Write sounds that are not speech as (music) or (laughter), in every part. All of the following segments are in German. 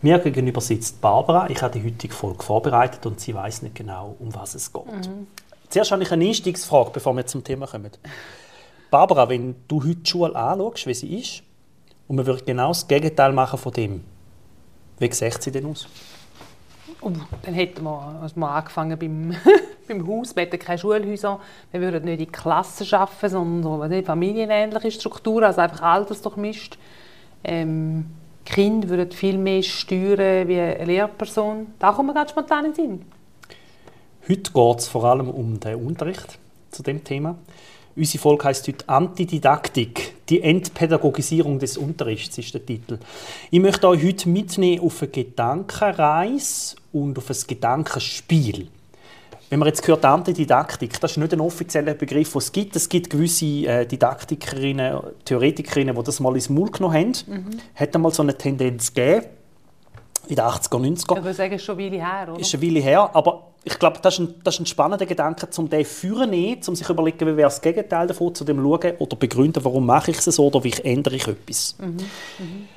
Mir gegenüber sitzt Barbara. Ich habe die heutige Folge vorbereitet und sie weiß nicht genau, um was es geht. Mhm. Zuerst habe ich eine Einstiegsfrage, bevor wir zum Thema kommen. Barbara, wenn du heute die Schule anschaust, wie sie ist, und man würde genau das Gegenteil machen von dem, wie sieht sie denn aus? Oh, dann hätten wir, also wir angefangen beim, (laughs) beim Haus. Wir hätten keine Schulhäuser. Wir würden nicht in Klassen arbeiten, sondern so familienähnliche Strukturen, also einfach altersdurchmischt. Ähm, Kinder würden viel mehr steuern wie eine Lehrperson. Da kommen wir ganz spontan in den Sinn. Heute geht es vor allem um den Unterricht zu dem Thema. Unsere Folge heißt heute Antididaktik. Die Entpädagogisierung des Unterrichts ist der Titel. Ich möchte euch heute mitnehmen auf eine Gedankenreise und auf ein Gedankenspiel. Wenn man jetzt hört Antididaktik, das ist nicht ein offizieller Begriff, den es gibt. Es gibt gewisse äh, Didaktikerinnen, Theoretikerinnen, die das mal ins Maul genommen haben. Mhm. Hat einmal so eine Tendenz gegeben, in den 80er, 90er. Ich würde sagen, ist schon eine Weile her, oder? Ist eine Weile her, aber ich glaube, das ist ein, das ist ein spannender Gedanke, um den führen um sich zu überlegen, wie wäre das Gegenteil davon, zu dem schauen oder begründen, warum mache ich es so oder wie ändere ich etwas. Mhm. Mhm.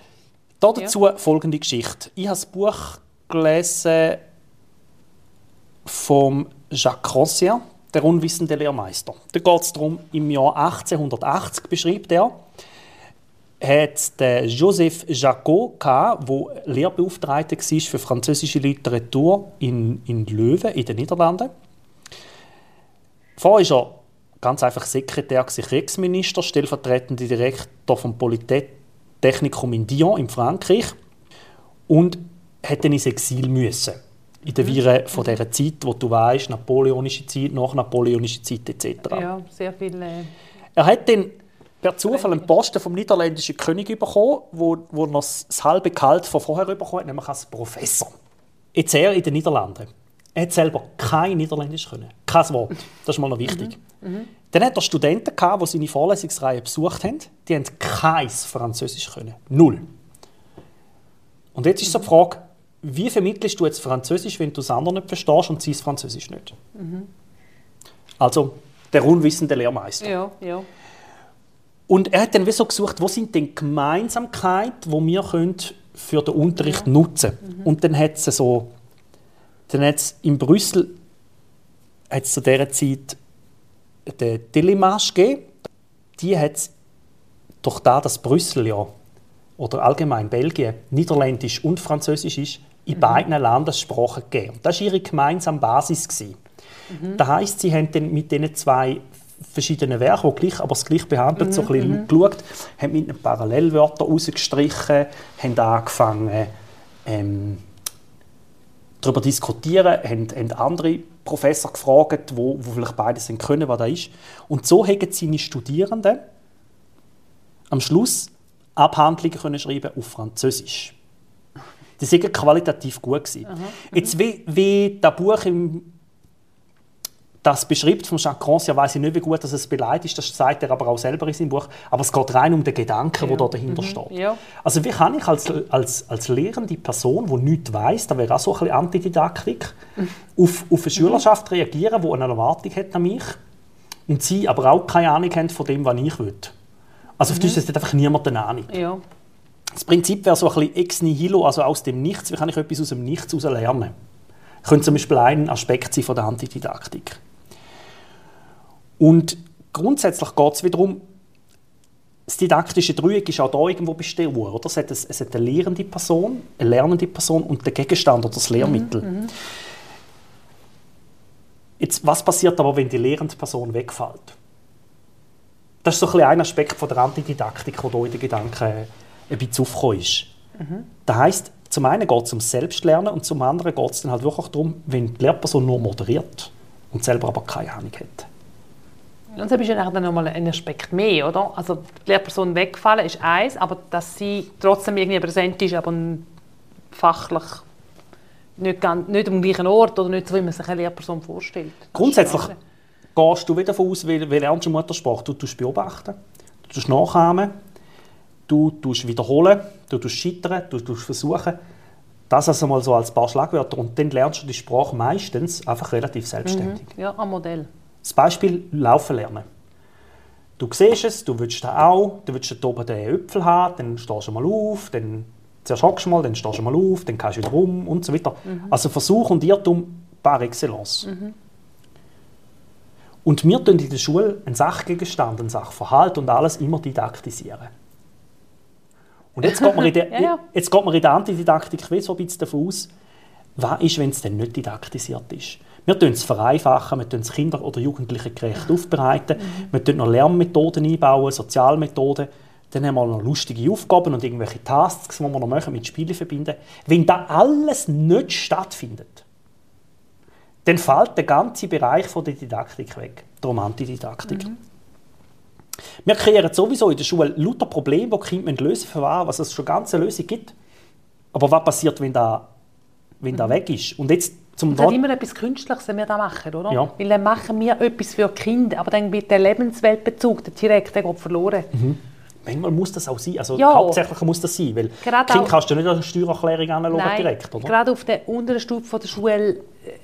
Dazu ja. folgende Geschichte. Ich habe das Buch gelesen vom Jacques Rancière, der unwissende Lehrmeister. Da geht es darum, im Jahr 1880 beschreibt er, hat Joseph Jacot, der Lehrbeauftragter war für französische Literatur in, in Löwen in den Niederlanden. Vorher war er ganz einfach Sekretär, Kriegsminister, stellvertretender Direktor vom Polytechnikum in Dijon in Frankreich und hätte ins Exil müssen in der Viren von dieser Zeit, wo du weißt, napoleonische Zeit, nach napoleonische Zeit etc. Ja, sehr viele. Äh, er hat dann per Zufall einen Posten vom niederländischen König bekommen, wo, wo er das halbe Gehalt von vorher bekommen hat, nämlich als Professor. Jetzt er in den Niederlanden. Er hat selber kein Niederländisch können. Kein Wort. Das ist mal noch wichtig. Mhm. Mhm. Dann hat er Studenten, gehabt, die seine Vorlesungsreihe besucht haben. Die haben kein Französisch können. Null. Und jetzt ist so die Frage, wie vermittelst du jetzt Französisch, wenn du das andere nicht verstehst und sie Französisch nicht? Mhm. Also der unwissende Lehrmeister. Ja, ja. Und er hat dann wie so gesucht, wo sind denn Gemeinsamkeiten, die wir können für den Unterricht ja. nutzen mhm. Und dann hat es so, dann hat es in Brüssel hat es zu dieser Zeit den Telemarche gegeben. Die hat es durch das, dass Brüssel ja oder allgemein Belgien Niederländisch und Französisch ist, in mhm. beiden Landessprachen gegeben. Das war ihre gemeinsame Basis. Mhm. Das heisst, sie haben dann mit diesen zwei verschiedenen Werken, die gleich, aber das gleich behandelt, mhm. so ein bisschen mhm. geschaut, haben mit Parallelwörtern rausgestrichen, haben angefangen, ähm, darüber diskutieren, haben, haben andere Professor gefragt, wo, wo vielleicht beides können, was da ist. Und so haben seine Studierenden am Schluss Abhandlungen können schreiben auf Französisch. Die sind qualitativ gut gewesen. Mhm. Jetzt wie, wie das Buch im das beschreibt von Jacques Rancière, weiß ich nicht, wie gut dass es beleidigt ist, das sagt er aber auch selber in seinem Buch, aber es geht rein um den Gedanken, ja. der da dahinter mhm. steht. Ja. Also wie kann ich als, als, als lehrende Person, die nichts weiß, da wäre auch so ein bisschen Antididaktik, mhm. auf, auf eine Schülerschaft reagieren, die eine Erwartung hat an mich und sie aber auch keine Ahnung haben von dem, was ich will. Also auf mhm. Deutsch hat einfach niemand eine Ahnung. Ja. Das Prinzip wäre so ein bisschen ex nihilo, also aus dem Nichts. Wie kann ich etwas aus dem Nichts heraus lernen? Das könnte zum Beispiel ein Aspekt sein von der Antididaktik. Und grundsätzlich geht es wiederum, das didaktische Dreieck ist auch da irgendwo bestimmt. Oder? Es, hat eine, es hat eine lehrende Person, eine lernende Person und der Gegenstand oder das Lehrmittel. Mhm, mhm. Jetzt, was passiert aber, wenn die lehrende Person wegfällt? Das ist so ein, ein Aspekt von der Antididaktik, der hier in den Gedanken ein bisschen aufgekommen ist. Mhm. Das heisst, zum einen geht es um Selbstlernen und zum anderen geht es dann halt wirklich darum, wenn die Lehrperson nur moderiert und selber aber keine Ahnung hat. Und das ist ja dann nochmal ein Aspekt mehr, oder? Also die Lehrperson wegfallen ist eins, aber dass sie trotzdem irgendwie präsent ist, aber fachlich nicht, ganz, nicht am gleichen Ort oder nicht so, wie man sich eine Lehrperson vorstellt. Grundsätzlich gehst du wieder davon aus, wie, wie lernst du Muttersprache? Du tust beobachten, du tust nachahmen, du tust wiederholen, du tust scheitern, du tust versuchen. Das also mal so als paar Schlagwörter. Und dann lernst du die Sprache meistens einfach relativ selbstständig. Ja, am Modell. Das Beispiel Laufen lernen. Du siehst es, du willst da auch, du willst dort oben den Äpfel haben, dann stehst du mal auf, dann zuerst hockst du mal, dann stehst du mal auf, dann gehst du wieder rum und so weiter. Also Versuch und Irrtum par excellence. Und wir tun in der Schule einen Sachgegenstand, einen Sachverhalt und alles immer didaktisieren. Und jetzt geht man in (laughs) der, Ja, ja. Jetzt geht man in der Antididaktik wie so ein bisschen davon aus, was ist, wenn es denn nicht didaktisiert ist. Wir tun es vereinfachen, wir tun es Kinder oder Jugendlichen gerecht aufbereiten, wir tun noch Lernmethoden einbauen, Sozialmethoden, dann haben wir noch lustige Aufgaben und irgendwelche Tasks, die wir noch machen, mit Spielen verbinden. Wenn das alles nicht stattfindet, dann fällt der ganze Bereich von der Didaktik weg, darum Antididaktik. Wir kreieren sowieso in der Schule lauter Probleme, die Kinder lösen müssen, für was es schon ganze Lösung gibt. Aber was passiert, wenn da, wenn da weg ist? Und jetzt zum hat Dort- immer etwas Künstliches, wenn wir das machen, oder? Ja. Weil dann machen wir etwas für Kinder, aber dann wird der Lebensweltbezug, der direkt, der geht verloren. Manchmal muss das auch sein. Also Ja. hauptsächlich muss das sein, weil Gerade Kind kannst du nicht eine Steuererklärung anschauen direkt, oder? gerade auf der unteren Stufe der Schule,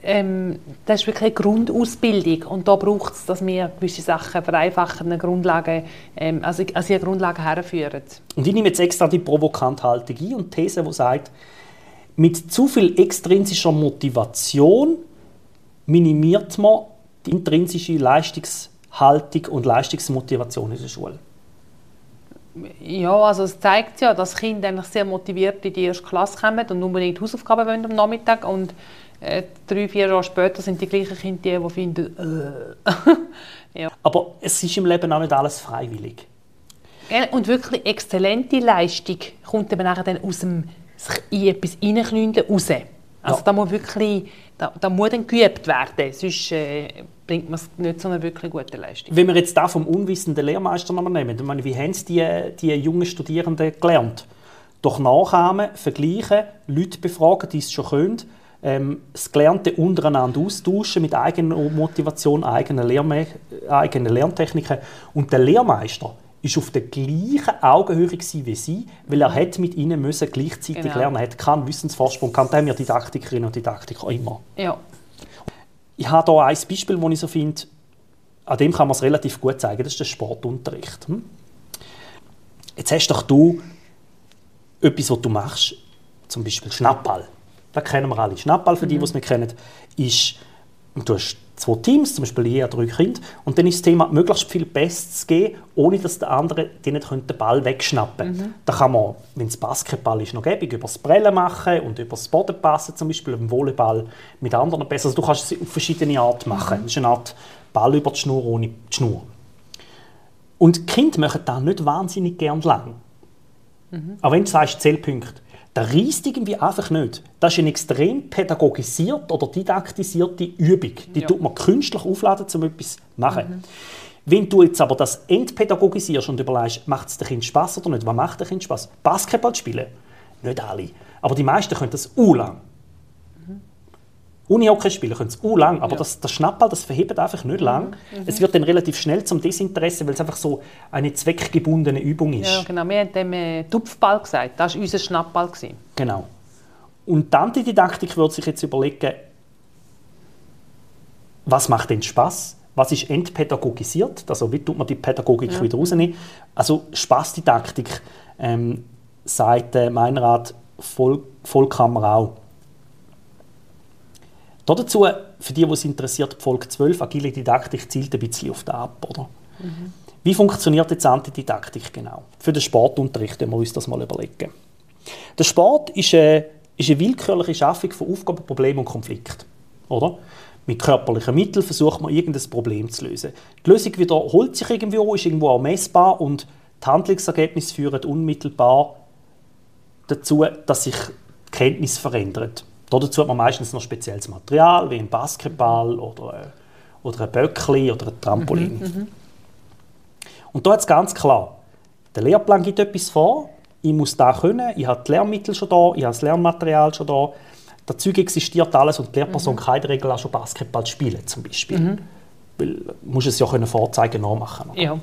ähm, das ist wirklich eine Grundausbildung und da braucht es, dass wir gewisse Sachen vereinfachen, eine Grundlage, ähm, also, also eine Grundlage herführen. Und ich nehme jetzt extra die provokante Haltung ein und die These, die sagt, mit zu viel extrinsischer Motivation minimiert man die intrinsische Leistungshaltung und Leistungsmotivation in der Schule. Ja, also es zeigt ja, dass Kinder eigentlich sehr motiviert in die erste Klasse kommen und unbedingt Hausaufgaben wollen am Nachmittag und äh, drei, vier Jahre später sind die gleichen Kinder die, die finden, äh. (laughs) ja. Aber es ist im Leben auch nicht alles freiwillig. Und wirklich exzellente Leistung kommt eben nachher dann aus dem sich in etwas hineinknüllen raus. Also Ja. da muss wirklich, da, da muss dann geübt werden, sonst äh, bringt man es nicht zu einer wirklich guten Leistung. Wenn wir jetzt da vom unwissenden Lehrmeister nochmal nehmen, ich meine, wie haben es die, die jungen Studierenden gelernt? Durch Nachahmen, Vergleichen, Leute befragen, die es schon können, ähm, das Gelernte untereinander austauschen mit eigener Motivation, eigenen, Lehrme eigenen Lerntechniken. Und der Lehrmeister ist auf der gleichen Augenhöhe wie sie, weil er hat mit ihnen müssen gleichzeitig Genau. lernen. Er hat keinen Wissensvorsprung. Da haben wir Didaktikerinnen und Didaktiker immer. Ja. Ich habe hier ein Beispiel, das ich so finde, an dem kann man es relativ gut zeigen, das ist der Sportunterricht. Hm? Jetzt hast doch du etwas, was du machst, zum Beispiel Schnappball. Das kennen wir alle. Schnappball, für die, die es nicht kennen, ist, du hast zwei Teams, zum Beispiel je drei Kinder, und dann ist das Thema, möglichst viel Bestes zu geben, ohne dass der andere nicht den Ball wegschnappen könnte. Da kann man, wenn es Basketball ist, noch gäbig, über das Brellen machen und über das Boden passen, zum Beispiel im Volleyball mit anderen besser. Also du kannst es auf verschiedene Arten machen. Das ist eine Art Ball über die Schnur ohne die Schnur. Und die Kinder machen das nicht wahnsinnig gern lang. Aber wenn du sagst, Zählpunkte, da reißt irgendwie einfach nicht. Das ist eine extrem pädagogisierte oder didaktisierte Übung. Die Ja. tut man künstlich aufladen, um etwas zu machen. Wenn du jetzt aber das entpädagogisierst und überlegst, macht es dem Kind Spaß oder nicht, was macht dem Kind Spaß? Basketball spielen? Nicht alle. Aber die meisten können das u lang. Unihockey spielen können es u lang, aber Ja. das, das Schnappball, das verhebt einfach nicht lang. Es wird dann relativ schnell zum Desinteresse, weil es einfach so eine zweckgebundene Übung ist. ja, genau. Wir haben dem äh, Tupfball gesagt, das war unser Schnappball. Gewesen. Genau. Und die Antididaktik würde sich jetzt überlegen, was macht denn Spaß? Was ist entpädagogisiert? Also wie tut man die Pädagogik wieder rausnehmen? Also Spaßdidaktik ähm, sagt äh, Meinrad Voll Vollkammer auch. Da dazu, für die, die es interessiert, die Folge 12, agile Didaktik zielt ein bisschen auf das ab. Oder? Wie funktioniert jetzt Antididaktik genau? Für den Sportunterricht, wenn wir uns das mal überlegen. Der Sport ist eine, ist eine willkürliche Schaffung von Aufgaben, Problemen und Konflikten. Oder? Mit körperlichen Mitteln versucht man, irgendein Problem zu lösen. Die Lösung wiederholt sich irgendwo, ist irgendwo auch messbar und die Handlungsergebnisse führen unmittelbar dazu, dass sich die Kenntnis verändert. Dazu hat man meistens noch spezielles Material, wie ein Basketball oder, äh, oder ein Böckli oder ein Trampolin. Und da jetzt ganz klar, der Lehrplan gibt etwas vor, ich muss da können, ich habe die Lernmittel schon da, ich habe das Lernmaterial schon da. das Zeug existiert alles und die Lehrperson kann in der Regel auch schon Basketball spielen, zum Beispiel. Weil du musst es ja können vorzeigen, nachmachen. Ja.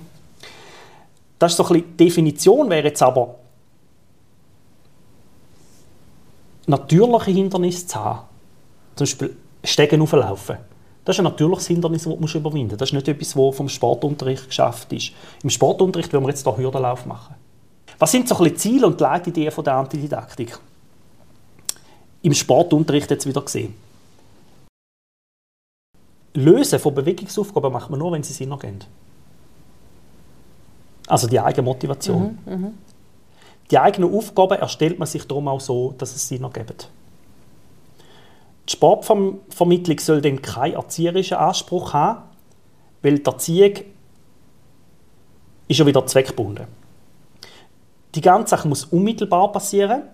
Das ist so ein bisschen die Definition, wäre jetzt aber natürliche Hindernisse zu haben. Zum Beispiel Stegen auflaufen. Das ist ein natürliches Hindernis, das musst überwinden musst. Das ist nicht etwas, das vom Sportunterricht geschafft ist. Im Sportunterricht wollen wir jetzt hier Hürdenlauf machen. Was sind so ein bisschen Ziele und Leitideen der Antididaktik? Im Sportunterricht jetzt wieder gesehen. Lösen von Bewegungsaufgaben macht man nur, wenn sie Sinn ergeben. Also die eigene Motivation. Die eigenen Aufgaben erstellt man sich darum auch so, dass es Sinn ergibt. Die Sportvermittlung soll dann keinen erzieherischen Anspruch haben, weil die Erziehung ist ja wieder zweckgebunden. Die ganze Sache muss unmittelbar passieren,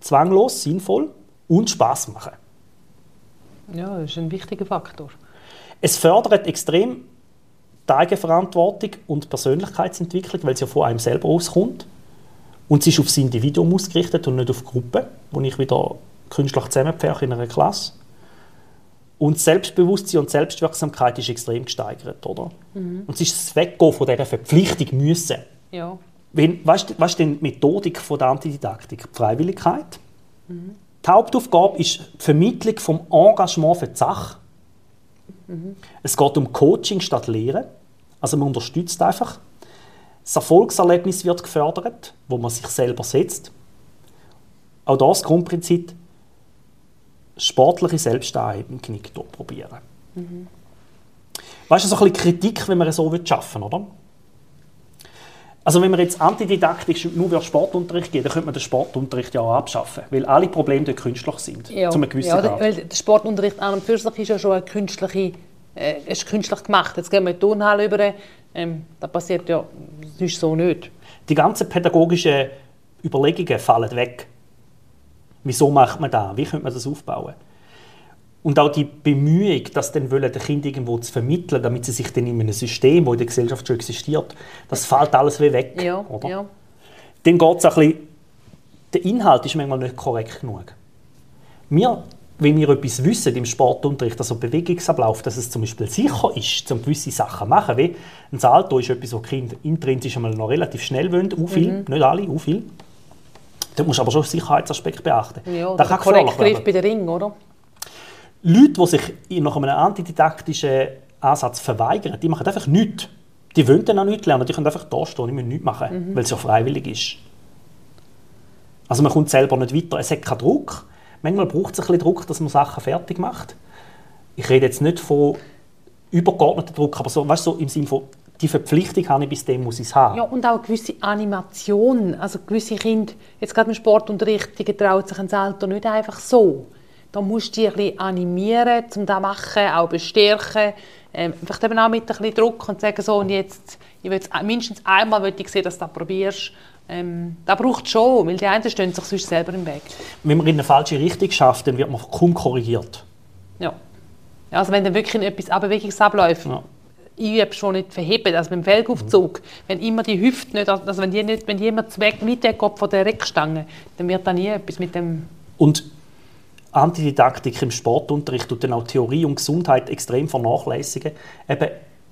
zwanglos, sinnvoll und Spaß machen. ja, das ist ein wichtiger Faktor. Es fördert extrem die Eigenverantwortung und die Persönlichkeitsentwicklung, weil es ja von einem selber auskommt. Und es ist aufs Individuum ausgerichtet und nicht auf Gruppen, wo ich wieder künstlich zusammenpferche in einer Klasse. Und Selbstbewusstsein und Selbstwirksamkeit ist extrem gesteigert, oder? Und es ist das Weggehen von dieser Verpflichtung müssen. Ja. Wenn, weißt weißt du denn die Methodik von der Antididaktik? Die Freiwilligkeit. Die Hauptaufgabe ist die Vermittlung vom Engagement für die Sache. Es geht um Coaching statt Lehren. Also man unterstützt einfach. Das Erfolgserlebnis wird gefördert, wo man sich selber setzt. Auch das Grundprinzip, sportliche Selbstanhebung probieren. Weißt du, so ein bisschen Kritik, wenn man es so arbeiten will, oder? Also wenn man jetzt antididaktisch nur über Sportunterricht geht, dann könnte man den Sportunterricht ja auch abschaffen, weil alle Probleme dort künstlich sind, Ja, zu einem gewissen ja, Grad. weil der Sportunterricht an und für sich ist ja schon eine künstliche, äh, ist künstlich gemacht. Jetzt gehen wir in die Turnhalle über, ähm, das passiert ja sonst so nicht. Die ganzen pädagogischen Überlegungen fallen weg. Wieso macht man das? Wie könnte man das aufbauen? Und auch die Bemühung, das dann wollen, den Kindern irgendwo zu vermitteln, damit sie sich dann in einem System, das in der Gesellschaft schon existiert, das fällt alles wie weg. Ja, oder? ja. Dann geht es ein bisschen, der Inhalt ist manchmal nicht korrekt genug. Wir, wenn wir etwas wissen im Sportunterricht, also Bewegungsablauf, dass es zum Beispiel sicher ist, um gewisse Sachen zu machen, wie ein Salto ist etwas, was Kinder intrinsisch einmal noch relativ schnell wollen, auch viel, Mhm. nicht alle, auch viel. Da musst du aber schon Sicherheitsaspekt bechten. Ja, Das kann Korrektgriff werden. bei den Ring, oder? Leute, die sich nach einem antididaktischen Ansatz verweigern, die machen einfach nichts. Die wollen dann auch nichts lernen, die können einfach da stehen, müssen nichts machen, weil es ja freiwillig ist. Also man kommt selber nicht weiter, es hat keinen Druck. Manchmal braucht es ein bisschen Druck, dass man Sachen fertig macht. Ich rede jetzt nicht von übergeordneten Druck, aber so, weißt, so im Sinne von, die Verpflichtung habe ich, bis dem muss ich es haben. Ja, und auch eine gewisse Animation. Also gewisse Kinder, jetzt gerade im Sportunterricht, die trauen sich ein Salto nicht einfach so. Da musst du die ein bisschen animieren, um das zu machen, auch bestärken. Ähm, vielleicht eben auch mit ein bisschen Druck und sagen, so, und jetzt, ich will mindestens einmal will ich sehen, dass du das probierst. Ähm, das braucht es schon, weil die einen stehen sich sonst selber im Weg. Wenn man in eine falsche Richtung schafft, dann wird man kaum korrigiert. Ja. Also wenn dann wirklich etwas an Bewegungsabläufen Ja. einübst, schon nicht verheben, also beim Felgaufzug, wenn immer die Hüfte nicht, also wenn die nicht, wenn immer zu weg mit der Kopf von der Reckstange, dann wird da nie etwas mit dem, Und Antididaktik im Sportunterricht und dann auch Theorie und Gesundheit extrem vernachlässigen, eben,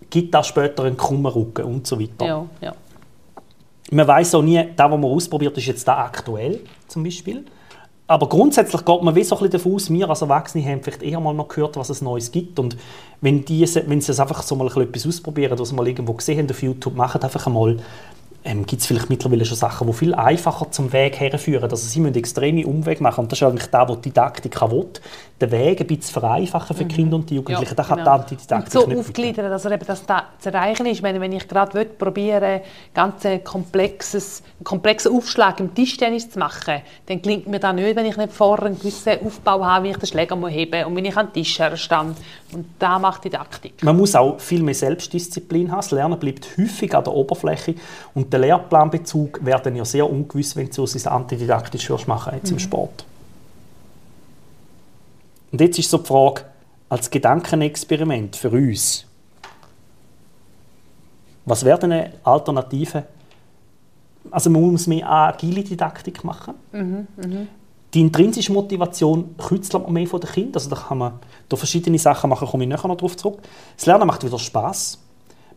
gibt das später einen krummen Rücken und so weiter. ja, ja. Man weiß auch nie, das, was man ausprobiert, ist jetzt da aktuell zum Beispiel. Aber grundsätzlich geht man wie so ein davon aus, wir als Erwachsene haben vielleicht eher mal noch gehört, was es Neues gibt. Und wenn, die, wenn sie es einfach so mal ein bisschen etwas ausprobieren, was sie mal irgendwo gesehen haben auf YouTube, machen einfach einmal, ähm, gibt es vielleicht mittlerweile schon Sachen, die viel einfacher zum Weg herführen. Also sie müssen extreme Umwege machen. Und das ist eigentlich das, was die Didaktik will. Den Weg ein bisschen vereinfachen für die Kinder und die Jugendlichen. das kann die genau. Antididaktik Und so nicht aufgliedern, dass er eben das da zu erreichen ist. Wenn, wenn ich gerade probiere, ganz ein komplexes, einen komplexen Aufschlag im Tischtennis zu machen, dann gelingt mir das nicht, wenn ich nicht vorher einen gewissen Aufbau habe, wie ich den Schläger muss heben und wenn ich an den Tisch herstand. Und da macht die Didaktik. Man muss auch viel mehr Selbstdisziplin haben. Das Lernen bleibt häufig an der Oberfläche. Und der Lehrplanbezug wäre dann ja sehr ungewiss, wenn du es antididaktisch machen jetzt im Sport. Und jetzt ist so die Frage, als Gedankenexperiment für uns, was wäre denn eine Alternative? Also man muss mehr agile Didaktik machen. Die intrinsische Motivation kürzelt man mehr von den Kindern. Also da kann man da verschiedene Sachen machen, komme ich nachher noch darauf zurück. Das Lernen macht wieder Spaß.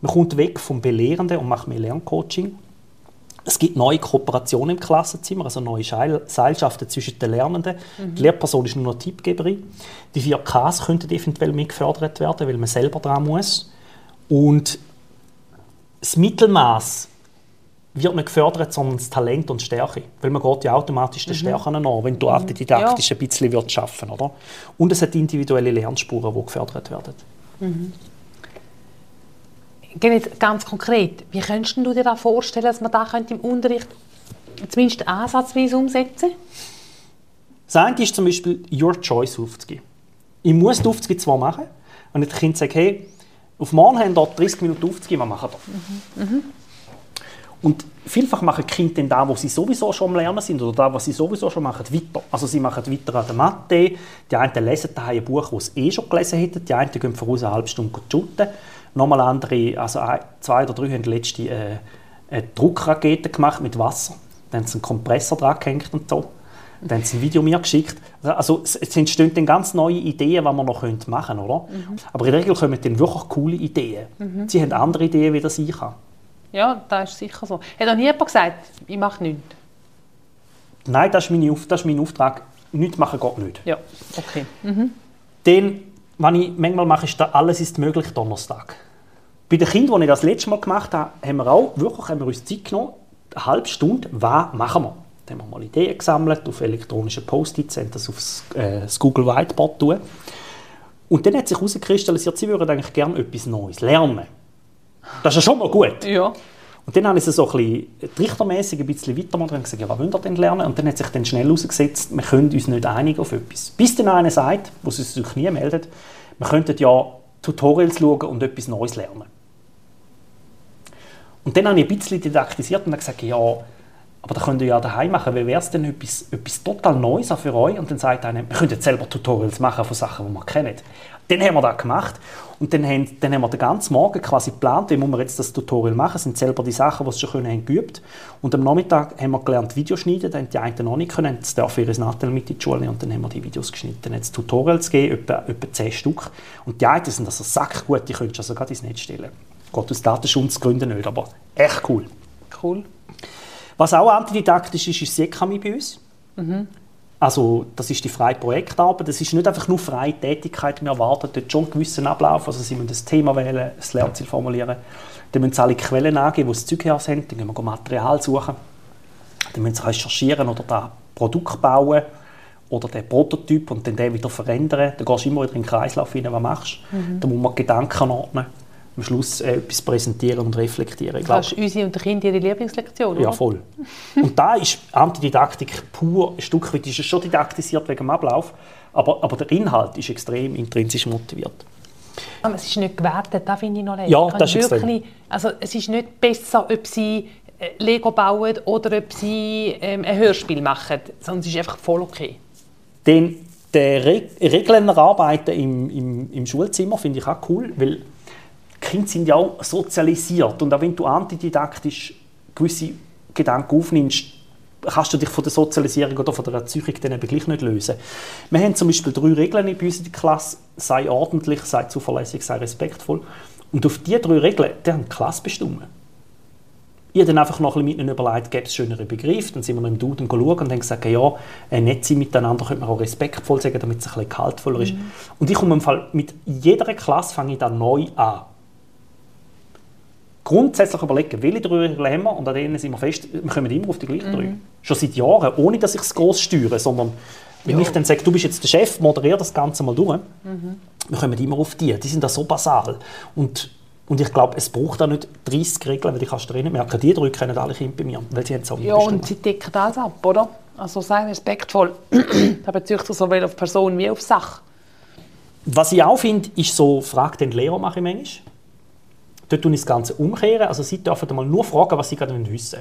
Man kommt weg vom Belehrenden und macht mehr Lerncoaching. Es gibt neue Kooperationen im Klassenzimmer, also neue Seilschaften zwischen den Lernenden. Mhm. Die Lehrperson ist nur noch Tippgeberin. Die vier Ks könnten eventuell mehr gefördert werden, weil man selber dran muss. Und das Mittelmaß wird nicht gefördert, sondern das Talent und die Stärke. Weil man geht ja automatisch den mhm. Stärken nach, wenn du mhm. didaktisch ja. ein bisschen wird schaffen oder? Und es hat individuelle Lernspuren, die gefördert werden. Mhm. Ganz konkret, wie könntest du dir da vorstellen, dass man da im Unterricht zumindest ansatzweise umsetzen Das eine ist zum Beispiel Your Choice aufzugeben. Ich muss die Aufzüge zwar machen, und das Kind sagt, hey, auf morgen haben wir 30 Minuten aufzugeben, was machen wir? Mhm. Mhm. Und vielfach machen die Kinder dann das, was sie sowieso schon am Lernen sind oder das, was sie sowieso schon machen, weiter. Also sie machen weiter an der Mathe, die einen lesen daheim ein Buch, das sie eh schon gelesen hätten, die einen gehen voraus eine halbe Stunde shooten. Nochmal andere, also zwei oder drei haben letzte äh, eine Druckrakete gemacht mit Wasser. Dann haben sie einen Kompressor dran gehängt und so. Dann haben sie ein Video mir geschickt. Also es entstehen dann ganz neue Ideen, was man noch machen könnte, oder? Mhm. Aber in der Regel kommen dann wirklich coole Ideen. Mhm. Sie haben andere Ideen, wie das ich habe. Ja, das ist sicher so. Hat auch nie jemand gesagt, ich mache nichts? Nein, das ist, meine, das ist mein Auftrag. Nichts machen geht nicht. Ja, okay. Mhm. Dann, was ich manchmal mache, ist, alles ist möglich Donnerstag. Bei den Kindern, die ich das letzte Mal gemacht habe, haben wir auch wirklich haben wir uns Zeit genommen, eine halbe Stunde, was machen wir? Dann haben wir mal Ideen gesammelt auf elektronische Post-its, haben das auf äh, das Google Whiteboard tun. Und dann hat sich herauskristallisiert, sie würden eigentlich gerne etwas Neues lernen. Das ist ja schon mal gut. Ja. Und dann habe ich es so ein bisschen trichtermässig ein bisschen weitergemacht und gesagt, ja, was wollt ihr denn lernen? Und dann hat sich dann schnell herausgesetzt, wir können uns nicht einigen auf etwas. Bis dann einer sagt, wo sie sich nie meldet, wir könnten ja Tutorials schauen und etwas Neues lernen. Und dann habe ich ein bisschen didaktisiert und gesagt, ja, aber das könnt ihr ja daheim machen. Wie wäre es denn etwas, etwas total Neues für euch? Und dann sagt einer, wir könnten selber Tutorials machen von Sachen, die wir kennen. Dann haben wir das gemacht und dann haben, dann haben wir den ganzen Morgen quasi geplant, wie wir jetzt das Tutorial machen. Das sind selber die Sachen, die sie schon können, haben geübt. Und am Nachmittag haben wir gelernt, Videos schneiden. Dann die einen noch nicht können, jetzt darf ihr Nachteil mit in die Schule und dann haben wir die Videos geschnitten. Es Tutorials gegeben, etwa, etwa 10 Stück. Und die einen sind also sackgut, die könntest du also gerade ins Netz stellen. Gott aus Datenschutzgründen nicht, aber echt cool. Cool. Was auch antididaktisch ist, ist Sekami bei uns. Mhm. Also das ist die freie Projektarbeit. Das ist nicht einfach nur freie Tätigkeit. Wir erwarten dort schon einen gewissen Ablauf. Also sie müssen das Thema wählen, das Lernziel formulieren. Dann müssen sie alle Quellen angeben, wo das Zeug her sind. Dann gehen wir Material suchen. Dann müssen sie recherchieren oder das Produkt bauen oder den Prototyp und dann den wieder verändern. Dann gehst du immer wieder in den Kreislauf rein, was machst. Mhm. Dann muss man Gedanken ordnen am Schluss äh, etwas präsentieren und reflektieren. Das ist unsere und die Kinder ihre Lieblingslektion? Ja, voll. und da ist Antididaktik pur, ein Stück weit ist es schon didaktisiert wegen dem Ablauf, aber, aber der Inhalt ist extrem intrinsisch motiviert. Aber es ist nicht gewertet, das finde ich noch nicht. Ja, das ist wirklich, also Es ist nicht besser, ob sie äh, Lego bauen oder ob sie ähm, ein Hörspiel machen, sondern es ist einfach voll okay. Den, der Re Regeln erarbeiten im, im, im Schulzimmer finde ich auch cool, weil Kinder sind ja auch sozialisiert und auch wenn du antididaktisch gewisse Gedanken aufnimmst, kannst du dich von der Sozialisierung oder von der Erziehung dann eben gleich nicht lösen. Wir haben zum Beispiel drei Regeln bei uns in der Klasse. Sei ordentlich, sei zuverlässig, sei respektvoll. Und auf diese drei Regeln, die haben die Klasse bestimmt. Ich habe dann einfach noch ein bisschen mit überlegt, gibt es schönere Begriffe? Dann sind wir noch im Duden schauen und haben gesagt, ja, äh, nett sein miteinander könnte man auch respektvoll sagen, damit es ein bisschen kaltvoller ist. Mhm. Und ich komme im Fall, mit jeder Klasse fange ich dann neu an grundsätzlich überlegen, welche drei Regeln haben wir und an denen sind wir fest, wir kommen immer auf die gleichen mhm. drei. Schon seit Jahren, ohne dass ich es groß steuere, sondern wenn ja. ich dann sage, du bist jetzt der Chef, moderiere das Ganze mal durch, mhm. wir kommen immer auf die. Die sind da so basal. Und, und ich glaube, es braucht da nicht 30 Regeln, weil ich kannst du merken, die drei kennen alle Kinder bei mir, weil sie haben so Ja, und sie decken alles ab, oder? Also sei respektvoll. (clears throat) da bezieht sich sowohl auf Person wie auf Sache. Was ich auch finde, ist so, frag den Lehrer mache ich manchmal. Dort tun ich das Ganze umkehren. Also Sie dürfen mal nur fragen, was Sie gerade wissen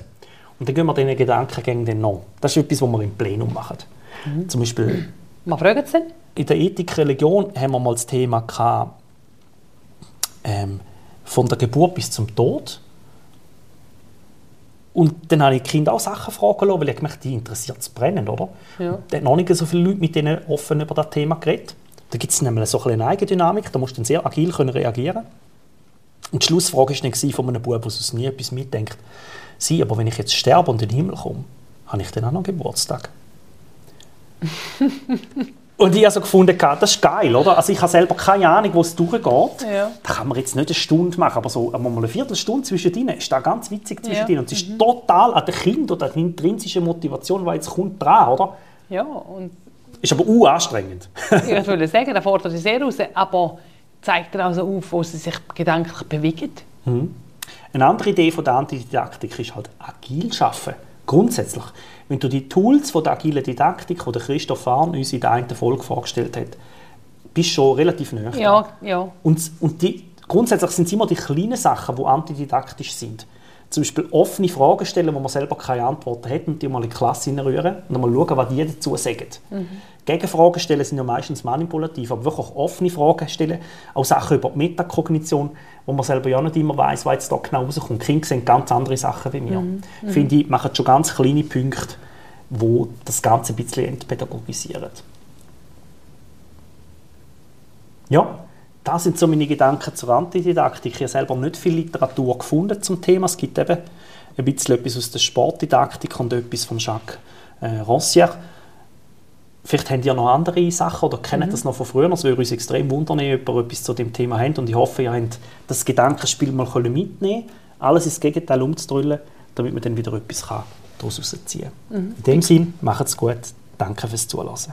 Und dann gehen wir diesen Gedankengängen dann nach. Das ist etwas, was wir im Plenum machen. Mhm. Zum Beispiel... Was fragen Sie denn? In der Ethik Religion haben wir mal das Thema gehabt, ähm, von der Geburt bis zum Tod. Und dann habe ich die Kinder auch Sachen fragen lassen, weil ich gemerkt die interessiert es brennend, oder? Ja. Da hat noch nicht so viele Leute mit denen offen über das Thema geredet. Da gibt es nämlich so eine Eigendynamik, da musst du dann sehr agil können reagieren Und die Schlussfrage war dann von einem Bub, der sonst nie etwas mitdenkt. Sie, aber wenn ich jetzt sterbe und in den Himmel komme, habe ich dann auch noch Geburtstag? (laughs) Und ich habe so gefunden, das ist geil, oder? Also ich habe selber keine Ahnung, wo es durchgeht. Ja. Da kann man jetzt nicht eine Stunde machen, aber so einmal eine Viertelstunde zwischendrin ist da ganz witzig zwischendrin. Ja. Und es ist total an den Kind oder an der intrinsischen Motivation, die jetzt kommt, dran, oder? Ja, und Ist aber u anstrengend. ich würde sagen, da fordert sie sehr raus, aber zeigt er auch so auf, wo sie sich gedanklich bewegt. Eine andere Idee von der Antididaktik ist halt agil arbeiten. Grundsätzlich, wenn du die Tools von der agilen Didaktik, die Christoph Fahn uns in der einen Folge vorgestellt hat, bist du schon relativ nahe. dran. Ja, ja. Und, und die, grundsätzlich sind es immer die kleinen Sachen, die antididaktisch sind. Zum Beispiel offene Fragen stellen, wo man selber keine Antworten hat und die mal in die Klasse hineinrühren und mal schauen, was die dazu sagen. Gegenfragen stellen sind ja meistens manipulativ, aber wirklich offene Fragen stellen, auch Sachen über die Metakognition, wo man selber ja nicht immer weiß, was jetzt da genau rauskommt. Die Kinder sehen ganz andere Sachen wie mir. Finde ich, machen schon ganz kleine Punkte, wo das Ganze ein bisschen entpädagogisieren. Ja, das sind so meine Gedanken zur Antididaktik. Ich habe selber nicht viel Literatur gefunden zum Thema. Es gibt eben ein bisschen etwas aus der Sportdidaktik und etwas von Jacques äh, Rossier. Vielleicht habt ihr noch andere Sachen oder kennt das noch von früher. Es würde uns extrem wundern, wenn jemand etwas zu dem Thema hat. Und ich hoffe, ihr habt das Gedankenspiel mal mitnehmen. Alles ins Gegenteil umzudrüllen, damit man dann wieder etwas kann daraus herausziehen kann. In dem Sinne, macht's gut. Danke fürs Zuhören.